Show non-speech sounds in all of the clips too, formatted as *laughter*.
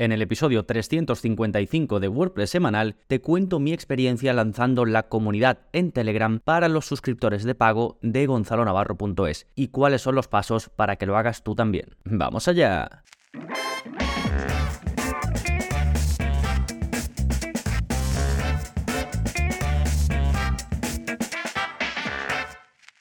En el episodio 355 de WordPress semanal te cuento mi experiencia lanzando la comunidad en Telegram para los suscriptores de pago de gonzalonavarro.es y cuáles son los pasos para que lo hagas tú también. ¡Vamos allá!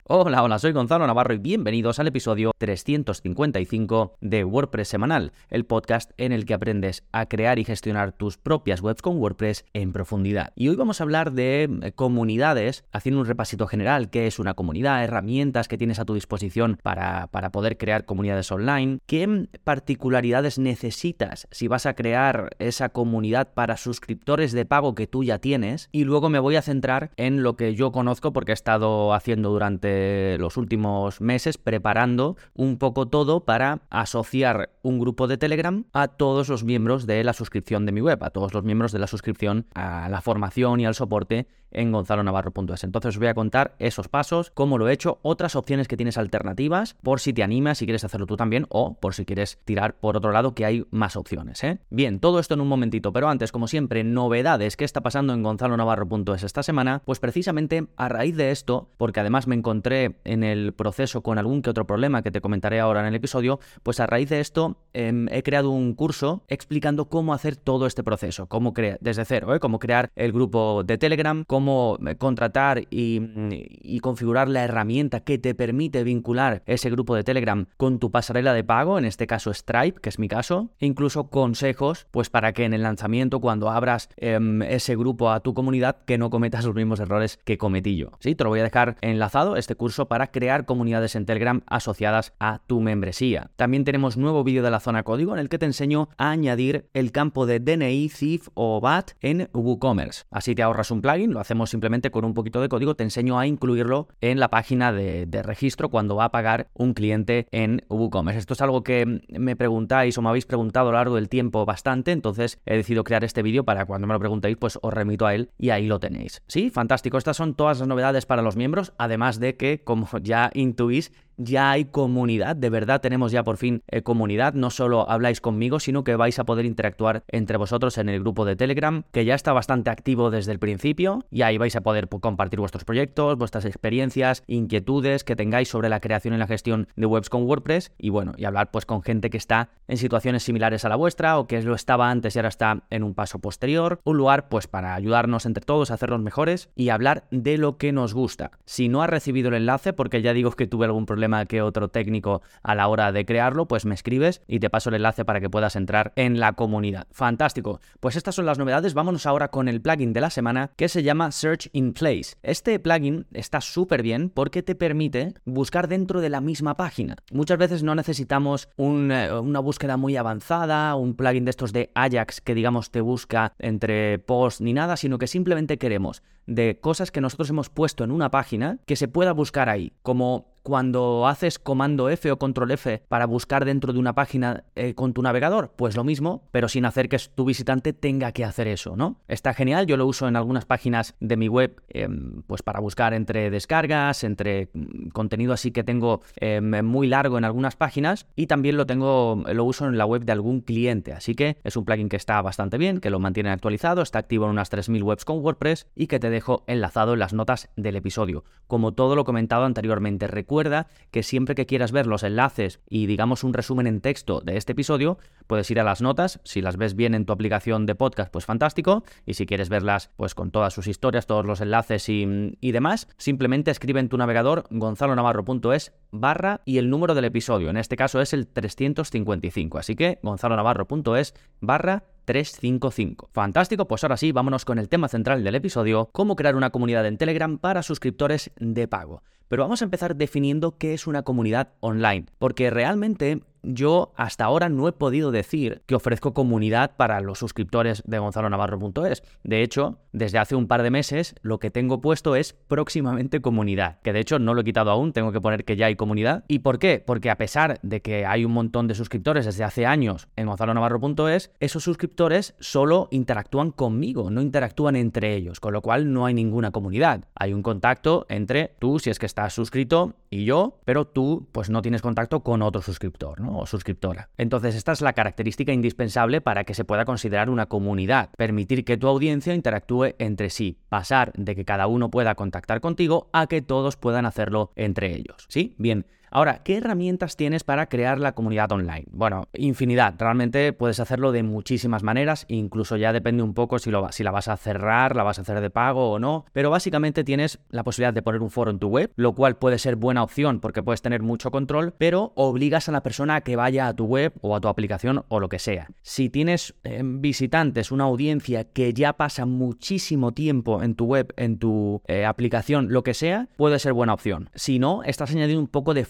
Hola, hola, soy Gonzalo Navarro y bienvenidos al episodio 355 de WordPress Semanal, el podcast en el que aprendes a crear y gestionar tus propias webs con WordPress en profundidad. Y hoy vamos a hablar de eh, comunidades, haciendo un repasito general, qué es una comunidad, herramientas que tienes a tu disposición para, para poder crear comunidades online, qué particularidades necesitas si vas a crear esa comunidad para suscriptores de pago que tú ya tienes, y luego me voy a centrar en lo que yo conozco porque he estado haciendo durante los últimos meses preparando un poco todo para asociar un grupo de Telegram a todos los miembros de la suscripción de mi web, a todos los miembros de la suscripción a la formación y al soporte en gonzalonavarro.es. Entonces os voy a contar esos pasos, cómo lo he hecho, otras opciones que tienes alternativas, por si te animas, si quieres hacerlo tú también, o por si quieres tirar por otro lado, que hay más opciones. ¿eh? Bien, todo esto en un momentito, pero antes, como siempre, novedades, ¿qué está pasando en gonzalonavarro.es esta semana? Pues precisamente a raíz de esto, porque además me encontré en el proceso con algún que otro problema que te comentaré ahora en el episodio, pues a raíz de esto em, he creado un curso explicando cómo hacer todo este proceso, cómo crear, desde cero, ¿eh? cómo crear el grupo de Telegram, cómo eh, contratar y, configurar la herramienta que te permite vincular ese grupo de Telegram con tu pasarela de pago, en este caso Stripe, que es mi caso, e incluso consejos, pues para que en el lanzamiento, cuando abras em, ese grupo a tu comunidad, que no cometas los mismos errores que cometí yo. Sí, te lo voy a dejar enlazado, este curso, para crear comunidades en Telegram asociadas a tu membresía. También tenemos nuevo vídeo de la zona código en el que te enseño a añadir el campo de DNI, CIF o BAT en WooCommerce. Así te ahorras un plugin, lo hacemos simplemente con un poquito de código, te enseño a incluirlo en la página de, registro cuando va a pagar un cliente en WooCommerce. Esto es algo que me preguntáis o me habéis preguntado a lo largo del tiempo bastante, entonces he decidido crear este vídeo para cuando me lo preguntéis, pues os remito a él y ahí lo tenéis. Sí, fantástico. Estas son todas las novedades para los miembros, además de que, como *laughs* ya intuís, ya hay comunidad, de verdad tenemos ya por fin eh, comunidad, no solo habláis conmigo, sino que vais a poder interactuar entre vosotros en el grupo de Telegram, que ya está bastante activo desde el principio, y ahí vais a poder compartir vuestros proyectos, vuestras experiencias, inquietudes que tengáis sobre la creación y la gestión de webs con WordPress, y bueno, y hablar pues con gente que está en situaciones similares a la vuestra, o que lo estaba antes y ahora está en un paso posterior, un lugar pues para ayudarnos entre todos a hacernos mejores y hablar de lo que nos gusta. Si no has recibido el enlace, porque ya digo que tuve algún problema que otro técnico a la hora de crearlo, pues me escribes y te paso el enlace para que puedas entrar en la comunidad. Fantástico. Pues estas son las novedades. Vámonos ahora con el plugin de la semana que se llama Search in Place. Este plugin está súper bien porque te permite buscar dentro de la misma página. Muchas veces no necesitamos eh, una búsqueda muy avanzada, un plugin de estos de Ajax que digamos te busca entre posts ni nada, sino que simplemente queremos de cosas que nosotros hemos puesto en una página que se pueda buscar ahí, como cuando haces comando F o control F para buscar dentro de una página eh, con tu navegador, pues lo mismo, pero sin hacer que tu visitante tenga que hacer eso, ¿no? Está genial, yo lo uso en algunas páginas de mi web, em, pues para buscar entre descargas, entre mm, contenido así que tengo em, muy largo en algunas páginas y también lo tengo, lo uso en la web de algún cliente, así que es un plugin que está bastante bien, que lo mantiene actualizado, está activo en unas 3.000 webs con WordPress y que te dejo enlazado en las notas del episodio. Como todo lo comentado anteriormente, recuerda que siempre que quieras ver los enlaces y digamos un resumen en texto de este episodio, puedes ir a las notas, si las ves bien en tu aplicación de podcast, pues fantástico, y si quieres verlas pues con todas sus historias, todos los enlaces y, y demás, simplemente escribe en tu navegador gonzalonavarro.es barra y el número del episodio, en este caso es el 355, así que gonzalonavarro.es barra 355. Fantástico, pues ahora sí, vámonos con el tema central del episodio, cómo crear una comunidad en Telegram para suscriptores de pago. Pero vamos a empezar definiendo qué es una comunidad online, porque realmente yo hasta ahora no he podido decir que ofrezco comunidad para los suscriptores de gonzalonavarro.es. De hecho, desde hace un par de meses lo que tengo puesto es próximamente comunidad, que de hecho no lo he quitado aún, tengo que poner que ya hay comunidad. ¿Y por qué? Porque a pesar de que hay un montón de suscriptores desde hace años en gonzalonavarro.es, esos suscriptores solo interactúan conmigo, no interactúan entre ellos, con lo cual no hay ninguna comunidad. Hay un contacto entre tú, si es que estás suscrito, y yo, pero tú pues no tienes contacto con otro suscriptor, ¿no? Suscriptora. Entonces, esta es la característica indispensable para que se pueda considerar una comunidad. Permitir que tu audiencia interactúe entre sí. Pasar de que cada uno pueda contactar contigo a que todos puedan hacerlo entre ellos. ¿Sí? Bien. Ahora, ¿qué herramientas tienes para crear la comunidad online? Bueno, infinidad. Realmente puedes hacerlo de muchísimas maneras, incluso ya depende un poco si, la vas a cerrar, la vas a hacer de pago o no. Pero básicamente tienes la posibilidad de poner un foro en tu web, lo cual puede ser buena opción porque puedes tener mucho control, pero obligas a la persona a que vaya a tu web o a tu aplicación o lo que sea. Si tienes eh, visitantes, una audiencia que ya pasa muchísimo tiempo en tu web, en tu eh, aplicación, lo que sea, puede ser buena opción. Si no, estás añadiendo un poco de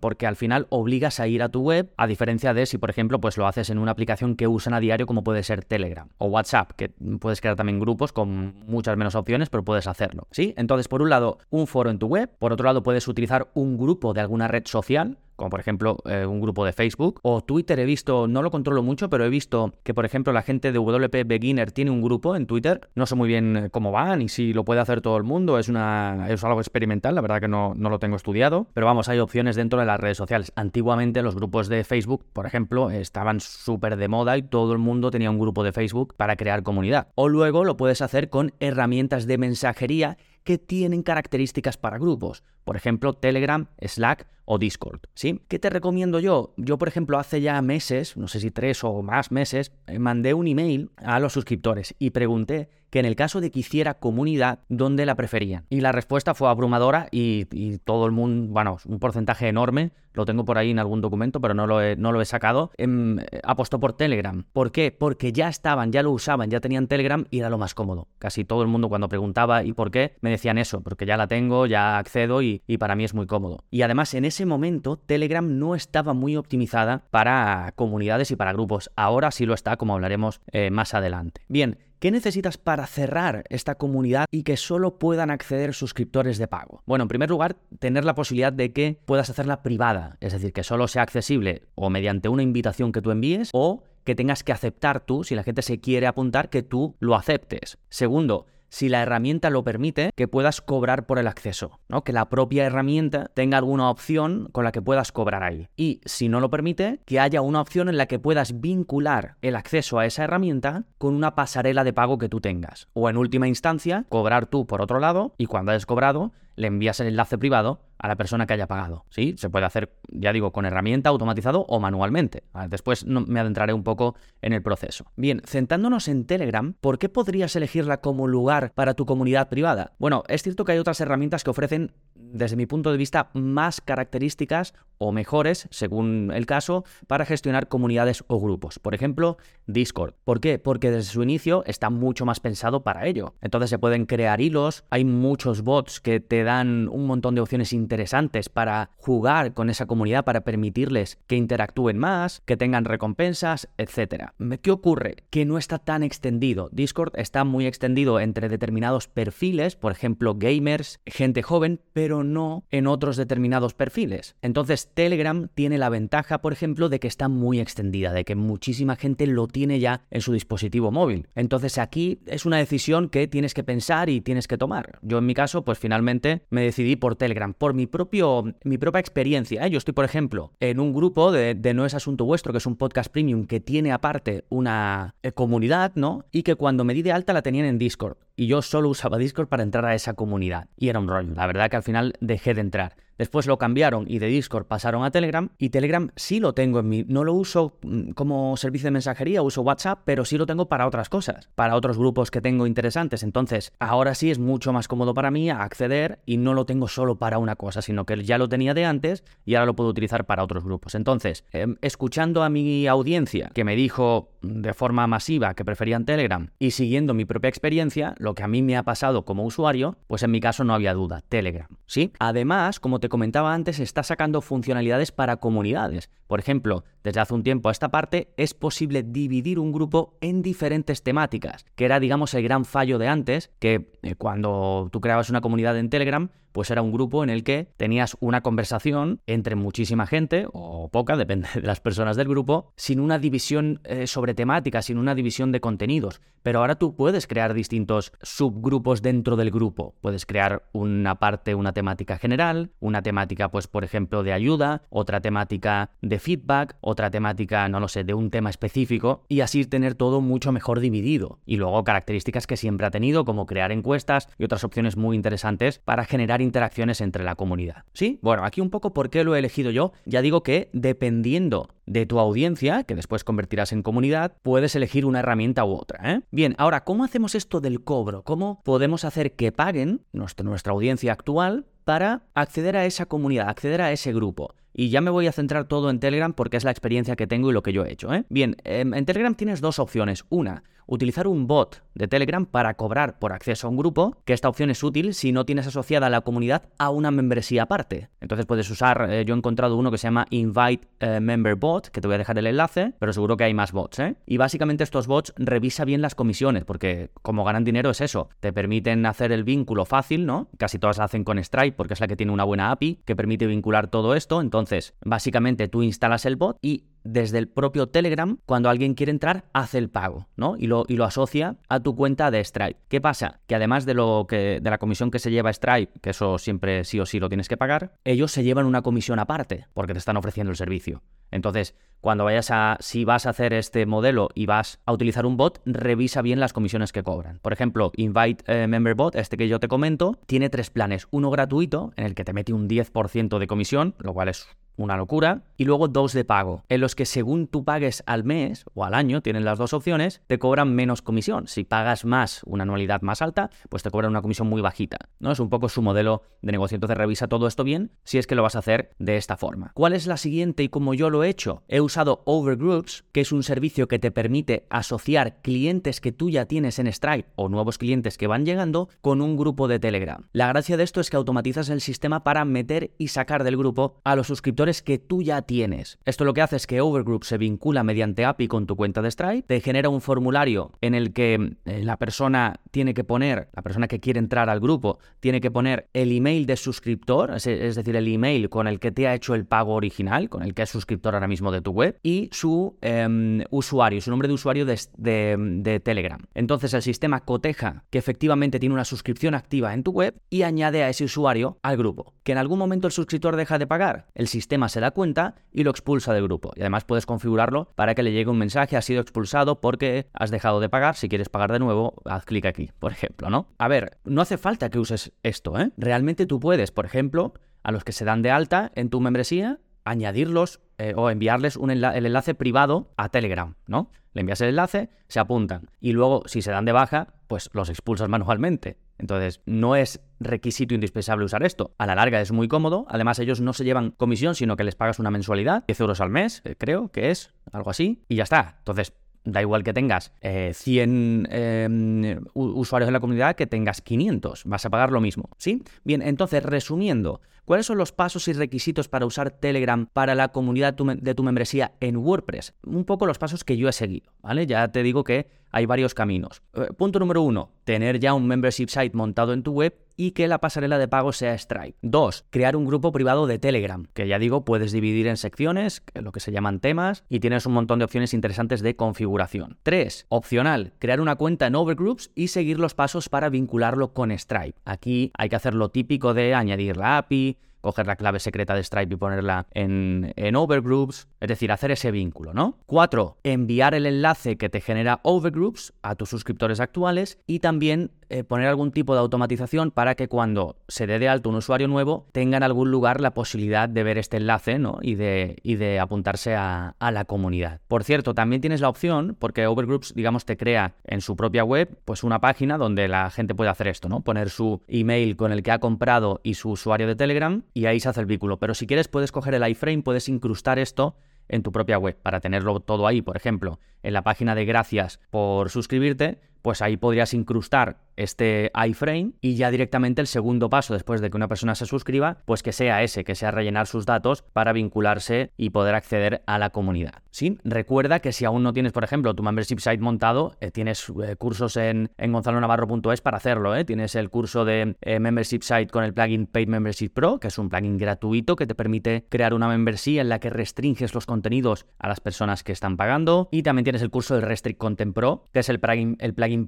porque al final obligas a ir a tu web, a diferencia de si, por ejemplo, pues lo haces en una aplicación que usan a diario como puede ser Telegram o WhatsApp, que puedes crear también grupos con muchas menos opciones, pero puedes hacerlo, ¿sí? Entonces, por un lado, un foro en tu web, por otro lado, puedes utilizar un grupo de alguna red social, como por ejemplo eh, un grupo de Facebook. O Twitter he visto, no lo controlo mucho, pero he visto que por ejemplo la gente de WP Beginner tiene un grupo en Twitter. No sé muy bien eh, cómo va ni si lo puede hacer todo el mundo. Es, una, es algo experimental, la verdad que no, no lo tengo estudiado. Pero vamos, hay opciones dentro de las redes sociales. Antiguamente los grupos de Facebook, por ejemplo, estaban súper de moda y todo el mundo tenía un grupo de Facebook para crear comunidad. O luego lo puedes hacer con herramientas de mensajería que tienen características para grupos. Por ejemplo, Telegram, Slack o Discord. ¿Sí? ¿Qué te recomiendo yo? Yo, por ejemplo, hace ya meses, no sé si tres o más meses, eh, mandé un email a los suscriptores y pregunté que en el caso de que hiciera comunidad, ¿dónde la preferían? Y la respuesta fue abrumadora y, todo el mundo, bueno, un porcentaje enorme, lo tengo por ahí en algún documento, pero no lo he, no lo he sacado, em, apostó por Telegram. ¿Por qué? Porque ya estaban, ya lo usaban, ya tenían Telegram y era lo más cómodo. Casi todo el mundo cuando preguntaba ¿y por qué? me decían eso, porque ya la tengo, ya accedo y, y para mí es muy cómodo. Y además en ese momento Telegram no estaba muy optimizada para comunidades y para grupos. Ahora sí lo está, como hablaremos eh, más adelante. Bien, ¿Qué necesitas para cerrar esta comunidad y que solo puedan acceder suscriptores de pago? Bueno, en primer lugar, tener la posibilidad de que puedas hacerla privada, es decir, que solo sea accesible o mediante una invitación que tú envíes o que tengas que aceptar tú, si la gente se quiere apuntar, que tú lo aceptes. Segundo, si la herramienta lo permite, que puedas cobrar por el acceso, ¿no? Que la propia herramienta tenga alguna opción con la que puedas cobrar ahí. Y si no lo permite, que haya una opción en la que puedas vincular el acceso a esa herramienta con una pasarela de pago que tú tengas. O en última instancia, cobrar tú por otro lado y cuando hayas cobrado, le envías el enlace privado a la persona que haya pagado. ¿sí? Se puede hacer, ya digo, con herramienta, automatizado o manualmente. Después me adentraré un poco en el proceso. Bien, centrándonos en Telegram, ¿por qué podrías elegirla como lugar para tu comunidad privada? Bueno, es cierto que hay otras herramientas que ofrecen, desde mi punto de vista, más características o mejores, según el caso, para gestionar comunidades o grupos. Por ejemplo, Discord. ¿Por qué? Porque desde su inicio está mucho más pensado para ello. Entonces se pueden crear hilos, hay muchos bots que te dan un montón de opciones interesantes para jugar con esa comunidad, para permitirles que interactúen más, que tengan recompensas, etc. ¿Qué ocurre? Que no está tan extendido. Discord está muy extendido entre determinados perfiles, por ejemplo, gamers, gente joven, pero no en otros determinados perfiles. Entonces, Telegram tiene la ventaja, por ejemplo, de que está muy extendida, de que muchísima gente lo tiene ya en su dispositivo móvil. Entonces, aquí es una decisión que tienes que pensar y tienes que tomar. Yo en mi caso, pues finalmente me decidí por Telegram, por mi, propio, mi propia experiencia. ¿eh? Yo estoy, por ejemplo, en un grupo de, No es Asunto Vuestro, que es un podcast premium que tiene aparte una eh, comunidad, ¿no? Y que cuando me di de alta la tenían en Discord. Y yo solo usaba Discord para entrar a esa comunidad. Y era un rollo. La verdad que al final dejé de entrar. Después lo cambiaron y de Discord pasaron a Telegram. Y Telegram sí lo tengo en mi. No lo uso mm, como servicio de mensajería, uso WhatsApp, pero sí lo tengo para otras cosas, para otros grupos que tengo interesantes. Entonces, ahora sí es mucho más cómodo para mí acceder y no lo tengo solo para una cosa, sino que ya lo tenía de antes y ahora lo puedo utilizar para otros grupos. Entonces, em, escuchando a mi audiencia que me dijo de forma masiva que preferían Telegram y siguiendo mi propia experiencia, lo que a mí me ha pasado como usuario, pues en mi caso no había duda, Telegram. ¿Sí? Además, como te comentaba antes, está sacando funcionalidades para comunidades. Por ejemplo, desde hace un tiempo a esta parte es posible dividir un grupo en diferentes temáticas, que era digamos el gran fallo de antes, que eh, cuando tú creabas una comunidad en Telegram, pues era un grupo en el que tenías una conversación entre muchísima gente, o poca, *laughs* depende de las personas del grupo, sin una división eh, sobre temática, sin una división de contenidos. Pero ahora tú puedes crear distintos subgrupos dentro del grupo. Puedes crear una parte, una temática general, una temática, pues, por ejemplo, de ayuda, otra temática de feedback, otra temática, no lo sé, de un tema específico, y así tener todo mucho mejor dividido. Y luego características que siempre ha tenido, como crear encuestas y otras opciones muy interesantes para generar interacciones entre la comunidad. ¿Sí? Bueno, aquí un poco por qué lo he elegido yo. Ya digo que dependiendo de tu audiencia, que después convertirás en comunidad, puedes elegir una herramienta u otra. ¿eh? Bien, ahora, ¿cómo hacemos esto del cobro? ¿Cómo podemos hacer que paguen nuestra, nuestra audiencia actual para acceder a esa comunidad, acceder a ese grupo? Y ya me voy a centrar todo en Telegram porque es la experiencia que tengo y lo que yo he hecho. ¿eh? Bien, em, en Telegram tienes dos opciones. Una, utilizar un bot de Telegram para cobrar por acceso a un grupo, que esta opción es útil si no tienes asociada la comunidad a una membresía aparte. Entonces puedes usar, eh, yo he encontrado uno que se llama Invite eh, Member Bot, que te voy a dejar el enlace, pero seguro que hay más bots, ¿eh? Y básicamente estos bots revisa bien las comisiones, porque como ganan dinero es eso, te permiten hacer el vínculo fácil, ¿no? Casi todas la hacen con Stripe porque es la que tiene una buena API que permite vincular todo esto, entonces básicamente tú instalas el bot y desde el propio Telegram, cuando alguien quiere entrar, hace el pago, ¿no? Y lo, y lo asocia a tu cuenta de Stripe. ¿Qué pasa? Que además de lo que, de la comisión que se lleva Stripe, que eso siempre sí o sí lo tienes que pagar, ellos se llevan una comisión aparte, porque te están ofreciendo el servicio. Entonces, cuando vayas a, si vas a hacer este modelo y vas a utilizar un bot, revisa bien las comisiones que cobran. Por ejemplo, Invite eh, Member Bot, este que yo te comento, tiene tres planes. Uno gratuito, en el que te mete un 10% de comisión, lo cual es una locura, y luego dos de pago, en los que según tú pagues al mes o al año, tienen las dos opciones, te cobran menos comisión. Si pagas más, una anualidad más alta, pues te cobran una comisión muy bajita. ¿no? Es un poco su modelo de negocio. Entonces revisa todo esto bien si es que lo vas a hacer de esta forma. ¿Cuál es la siguiente y cómo yo lo he hecho? He usado Overgroups, que es un servicio que te permite asociar clientes que tú ya tienes en Stripe o nuevos clientes que van llegando con un grupo de Telegram. La gracia de esto es que automatizas el sistema para meter y sacar del grupo a los suscriptores que tú ya tienes. Esto lo que hace es que Overgroup se vincula mediante API con tu cuenta de Stripe, te genera un formulario en el que eh, la persona tiene que poner, la persona que quiere entrar al grupo, tiene que poner el email de suscriptor, es, decir, el email con el que te ha hecho el pago original, con el que es suscriptor ahora mismo de tu web, y su em, usuario, su nombre de usuario de Telegram. Entonces el sistema coteja que efectivamente tiene una suscripción activa en tu web y añade a ese usuario al grupo. Que en algún momento el suscriptor deja de pagar, el sistema se da cuenta y lo expulsa del grupo. Y además puedes configurarlo para que le llegue un mensaje, ha sido expulsado porque has dejado de pagar. Si quieres pagar de nuevo, haz clic aquí, por ejemplo, ¿no? A ver, no hace falta que uses esto, ¿eh? Realmente tú puedes, por ejemplo, a los que se dan de alta en tu membresía, añadirlos eh, o enviarles un el enlace privado a Telegram, ¿no? Le envías el enlace, se apuntan y luego si se dan de baja, pues los expulsas manualmente. Entonces, no es requisito indispensable usar esto. A la larga es muy cómodo. Además, ellos no se llevan comisión, sino que les pagas una mensualidad, 10 euros al mes, eh, creo que es, algo así, y ya está. Entonces, Da igual que tengas 100 eh, em, usuarios en la comunidad que tengas 500. Vas a pagar lo mismo, ¿sí? Bien, entonces, resumiendo, ¿cuáles son los pasos y requisitos para usar Telegram para la comunidad de tu membresía en WordPress? Un poco los pasos que yo he seguido, ¿vale? Ya te digo que hay varios caminos. Eh, punto número uno, tener ya un membership site montado en tu web y que la pasarela de pago sea Stripe. Dos, crear un grupo privado de Telegram, que ya digo, puedes dividir en secciones, lo que se llaman temas, y tienes un montón de opciones interesantes de configuración. Tres, opcional, crear una cuenta en Overgroups y seguir los pasos para vincularlo con Stripe. Aquí hay que hacer lo típico de añadir la API, coger la clave secreta de Stripe y ponerla en, en Overgroups, es decir, hacer ese vínculo, ¿no? Cuatro, enviar el enlace que te genera Overgroups a tus suscriptores actuales y también eh, poner algún tipo de automatización para que cuando se dé de alto un usuario nuevo tenga en algún lugar la posibilidad de ver este enlace ¿no? y, de, y de apuntarse a, a, la comunidad. Por cierto, también tienes la opción, porque Overgroups, digamos, te crea en su propia web pues una página donde la gente puede hacer esto, ¿no? Poner su email con el que ha comprado y su usuario de Telegram y ahí se hace el vínculo. Pero si quieres puedes coger el iframe, puedes incrustar esto en tu propia web para tenerlo todo ahí. Por ejemplo, en la página de gracias por suscribirte, pues ahí podrías incrustar este iframe y ya directamente el segundo paso después de que una persona se suscriba, pues que sea ese, que sea rellenar sus datos para vincularse y poder acceder a la comunidad. Sí, recuerda que si aún no tienes, por ejemplo, tu membership site montado, eh, tienes eh, cursos en, en gonzalonavarro.es para hacerlo. ¿eh? Tienes el curso de membership site con el plugin Paid Membership Pro, que es un plugin gratuito que te permite crear una membresía en la que restringes los contenidos a las personas que están pagando. Y también tienes el curso del Restrict Content Pro, que es el plugin,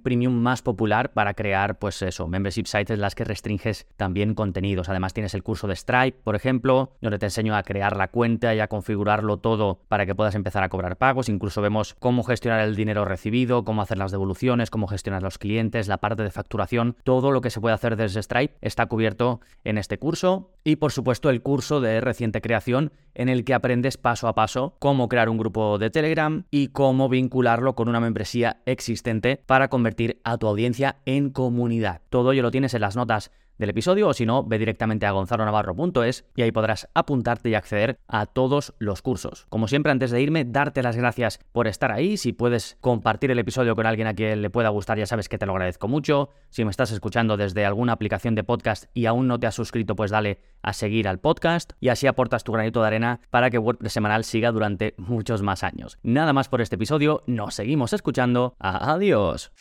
premium más popular para crear, pues eso, membership sites en las que restringes también contenidos. Además tienes el curso de Stripe, por ejemplo, donde te enseño a crear la cuenta y a configurarlo todo para que puedas empezar a cobrar pagos. Incluso vemos cómo gestionar el dinero recibido, cómo hacer las devoluciones, cómo gestionar los clientes, la parte de facturación, todo lo que se puede hacer desde Stripe está cubierto en este curso. Y por supuesto el curso de reciente creación en el que aprendes paso a paso cómo crear un grupo de Telegram y cómo vincularlo con una membresía existente para convertir a tu audiencia en comunidad. Todo ello lo tienes en las notas del episodio o si no, ve directamente a gonzalonavarro.es y ahí podrás apuntarte y acceder a todos los cursos. Como siempre, antes de irme, darte las gracias por estar ahí. Si puedes compartir el episodio con alguien a quien le pueda gustar, ya sabes que te lo agradezco mucho. Si me estás escuchando desde alguna aplicación de podcast y aún no te has suscrito, pues dale a seguir al podcast y así aportas tu granito de arena para que WordPress semanal siga durante muchos más años. Nada más por este episodio, nos seguimos escuchando. Adiós.